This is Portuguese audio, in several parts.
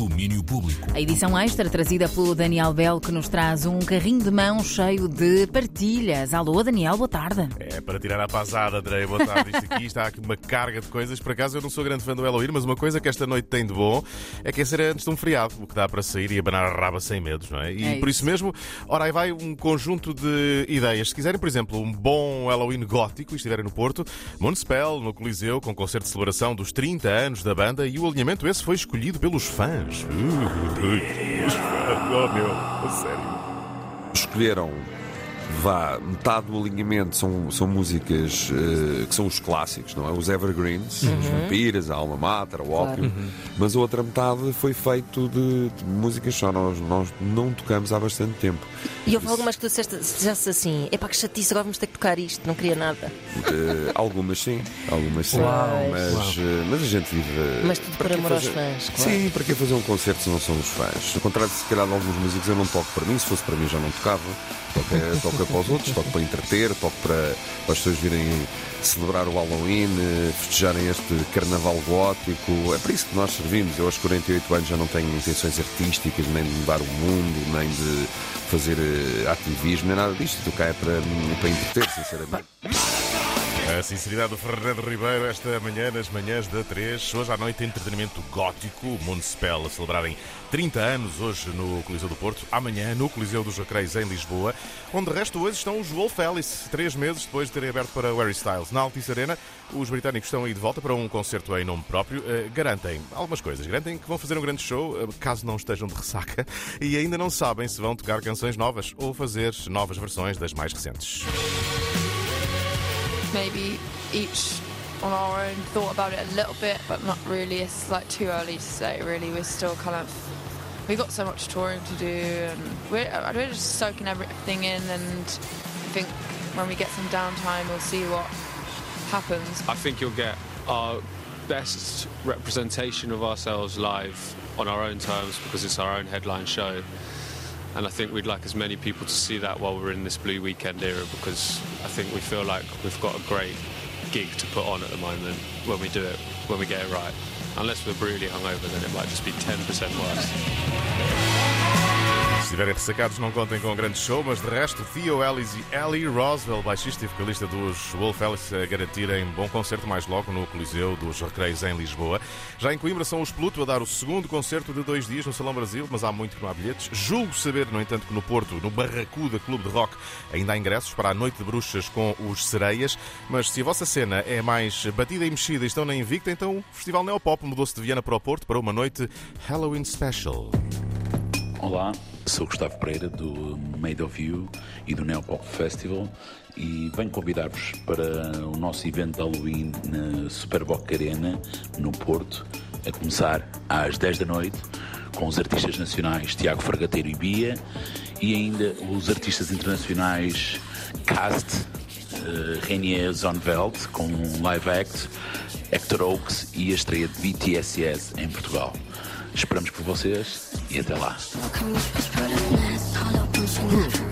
Domínio Público. A edição extra trazida pelo Daniel Bell, que nos traz um carrinho de mão cheio de partilhas. Alô, Daniel, boa tarde. É para tirar a pasada, André. Boa tarde. Isto aqui está aqui uma carga de coisas. Por acaso eu não sou grande fã do Halloween, mas uma coisa que esta noite tem de bom é que é ser antes de um feriado, o que dá para sair e abanar a raba sem medos, não é? E É por isso. isso mesmo, ora aí vai um conjunto de ideias. Se quiserem, por exemplo, um bom Halloween gótico e estiverem no Porto, Municipal, no Coliseu, com concerto de celebração dos 30 anos da banda e o alinhamento esse foi escolhido pelos fãs. Oh meu, sério. escolheram vá, metade do alinhamento são, são músicas eh, que são os clássicos, não é? Os evergreens, os vampiras, a alma mater, o ópio, mas a outra metade foi feito de, de músicas só nós, nós não tocamos há bastante tempo. E houve algumas que tu disseste, disseste assim: é pá, que chatice, agora vamos ter que tocar isto, não queria nada. Eh, algumas sim, algumas sim, Uau. mas, eh, mas a gente vive. Mas tudo por amor aos fazer- fãs, claro. Sim, para que fazer um concerto se não são os fãs? Ao contrário de se calhar de alguns músicos, eu não toco para mim, se fosse para mim já não tocava. Toca, toca para os outros, toco para entreter, toco para, as pessoas virem celebrar o Halloween, eh, festejarem este carnaval gótico. É para isso que nós servimos. Eu aos 48 anos já não tenho intenções artísticas, nem de mudar o mundo, nem de fazer eh, ativismo, nem nada disto. Tu cá é para, para entreter, sinceramente. A sinceridade do Fernando Ribeiro esta manhã, nas manhãs da 3. Hoje à noite, entretenimento gótico, Municipal a celebrarem 30 anos hoje no Coliseu do Porto. Amanhã no Coliseu dos Recreios em Lisboa, onde de resto hoje estão os Wolf Alice, três meses depois de terem aberto para Harry Styles. Na Altice Arena, os britânicos estão aí de volta para um concerto em nome próprio. Eh, garantem algumas coisas. Garantem que vão fazer um grande show, eh, caso não estejam de ressaca, e ainda não sabem se vão tocar canções novas ou fazer novas versões das mais recentes. Maybe each on our own thought about it a little bit, but not really. It's like too early to say. Really, we're still kind of we've got so much touring to do, and we're, uh, we're just soaking everything in. And I think when we get some downtime, we'll see what happens. I think you'll get our best representation of ourselves live on our own terms because it's our own headline show. And I think we'd like as many people to see that while we're in this Blue Weekend era because I think we feel like we've got a great gig to put on at the moment when we do it, when we get it right. Unless we're brutally hungover, then it might just be 10% worse. Se estiverem ressacados, não contem com um grande show, mas de resto, Theo Ellis e Ellie Roswell, baixista e vocalista dos Wolf Alice, a garantirem bom concerto mais logo no Coliseu dos Recreios em Lisboa. Já em Coimbra são os Pluto a dar o segundo concerto de dois dias no Salão Brasil, mas há muito que não há bilhetes. Julgo saber, no entanto, que no Porto, no Barracuda Clube de Rock, ainda há ingressos para a Noite de Bruxas com os Sereias. Mas se a vossa cena é mais batida e mexida e estão na Invicta, então o Festival Neopop mudou-se de Viana para o Porto para uma noite Halloween Special. Olá, sou Gustavo Pereira do Made of You e do Neopop Festival e venho convidar-vos para o nosso evento de Halloween na Superboc Arena, no Porto, a começar às 10 da noite, com os artistas nacionais Tiago Fargateiro e Bia e ainda os artistas internacionais Cast, uh, Renier Zonveld com um live act, Hector Oaks e a estreia de BTSS em Portugal. Esperamos por vocês e até lá.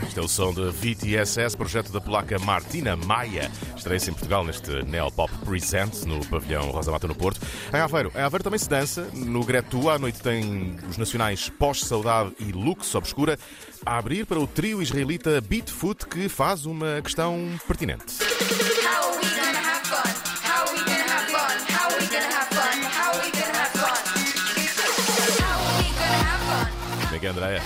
Este é o som de VTSS, projeto da polaca Martina Maia. Estreia-se em Portugal neste Neopop Present, no pavilhão Rosa Mata, no Porto. Em Aveiro, em Aveiro também se dança. No Gretua, à noite tem os nacionais Pós-Saudade e Lux Obscura a abrir para o trio israelita Beatfoot, que faz uma questão pertinente. É, Andréia?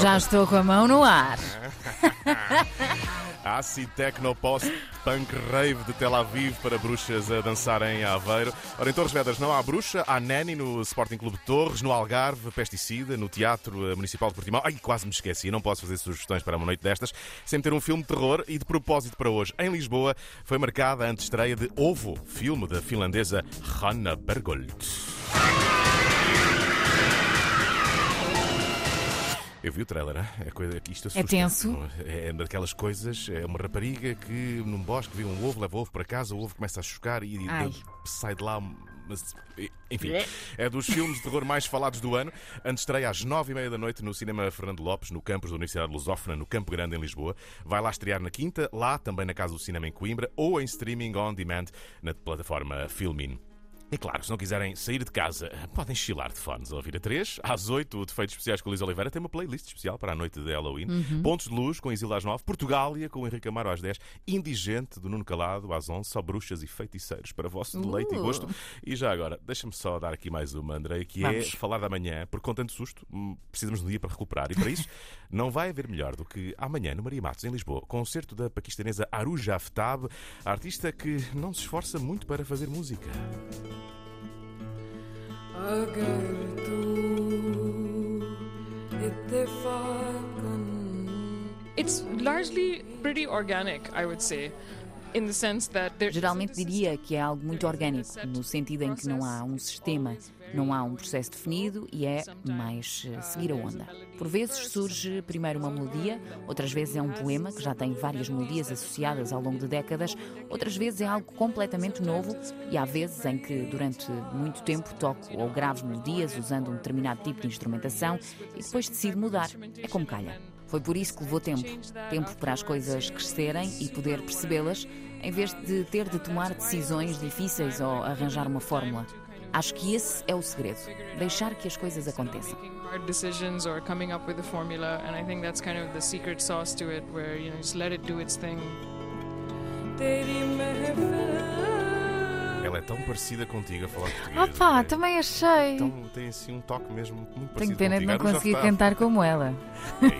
Já estou com a mão no ar. Acid Techno Post Punk Rave de Tel Aviv para bruxas a dançar em Aveiro. Ora, em Torres Vedras não há bruxa, há Nani no Sporting Clube de Torres, no Algarve, Pesticida, no Teatro eh, Municipal de Portimão. Ai, quase me esqueci, não posso fazer sugestões para uma noite destas sem ter um filme de terror. E de propósito para hoje, em Lisboa, foi marcada a antestreia de Ovo, filme da finlandesa Hanna Bergold. Eu vi o trailer, hein? é coisa que isto assusta. tenso? É daquelas coisas, é uma rapariga que num bosque vê um ovo, leva o ovo para casa, o ovo começa a chocar e Ai. sai de lá. Mas, enfim, é dos filmes de terror mais falados do ano. Antes estreia às nove e meia da noite no Cinema Fernando Lopes, no campus da Universidade Lusófona, no Campo Grande, em Lisboa. Vai lá estrear na quinta, lá também na Casa do Cinema em Coimbra ou em streaming on demand na plataforma Filmin. E claro, se não quiserem sair de casa, podem chilar de fones a ouvir a 3. Às 8, o Defeitos Especiais com Luís Oliveira tem uma playlist especial para a noite de Halloween. Pontos de Luz com Isilda às 9. Portugália com Henrique Amaro às 10. Indigente do Nuno Calado às 11. Só bruxas e feiticeiros para vosso deleite e Uh. gosto. E já agora, deixa-me só dar aqui mais uma, Andrei, que Vamos. é falar da manhã, porque com tanto susto hum, precisamos de um dia para recuperar. E para isso, não vai haver melhor do que amanhã no Maria Matos, em Lisboa, concerto da paquistanesa Aruja Aftab, artista que não se esforça muito para fazer música. It's largely pretty organic, I would say. Geralmente diria que é algo muito orgânico, no sentido em que não há um sistema, não há um processo definido e é mais eh, seguir a onda. Por vezes surge primeiro uma melodia, outras vezes é um poema que já tem várias melodias associadas ao longo de décadas, outras vezes é algo completamente novo e há vezes em que durante muito tempo toco ou gravo melodias usando um determinado tipo de instrumentação e depois decido mudar. É como calha. Foi por isso que levou tempo. Tempo para as coisas crescerem e poder percebê-las, em vez de ter de tomar decisões difíceis ou arranjar uma fórmula. Acho que esse é o segredo. Deixar que as coisas aconteçam. Ela é tão parecida contigo a falar português. Ah pá, André. também achei. Então tem assim um toque mesmo muito parecido Tenho pena de contigo. não Aruja conseguir cantar como ela.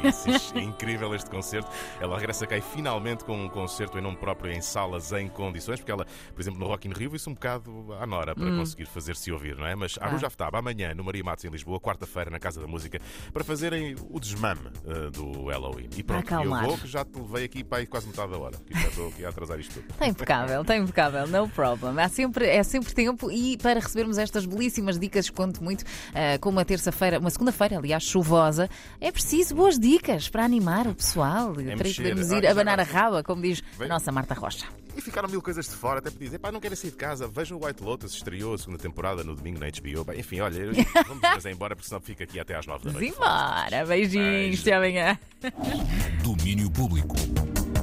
É isso, é incrível este concerto. Ela regressa cá e finalmente com um concerto em nome próprio em salas em condições, porque ela, por exemplo, no Rock in Rio isso um bocado à Nora para conseguir fazer-se ouvir, não é? Mas a Aruja Aftab, amanhã no Maria Matos em Lisboa, quarta-feira na Casa da Música, para fazerem o desmame eh, do Halloween. E pronto, Para eu acalmar. vou que já te levei aqui para aí quase metade da hora, que já estou aqui a atrasar isto tudo. Está impecável, está impecável, no problem. Há sempre, é sempre tempo e para recebermos estas belíssimas dicas, conto muito, ah, como uma terça-feira, uma segunda-feira, aliás, chuvosa, é preciso boas dicas para animar o pessoal, para mexer. podermos ir abanar a raba, como diz a nossa Marta Rocha. E ficaram mil coisas de fora, até para dizer, pá, não querem sair de casa, vejam o White Lotus, estreou a segunda temporada no domingo na HBO. Bem, enfim, olha, vamos mas é embora porque senão fica aqui até às nove da noite. Simbora, beijinhos, Beijo. até amanhã. Domínio público.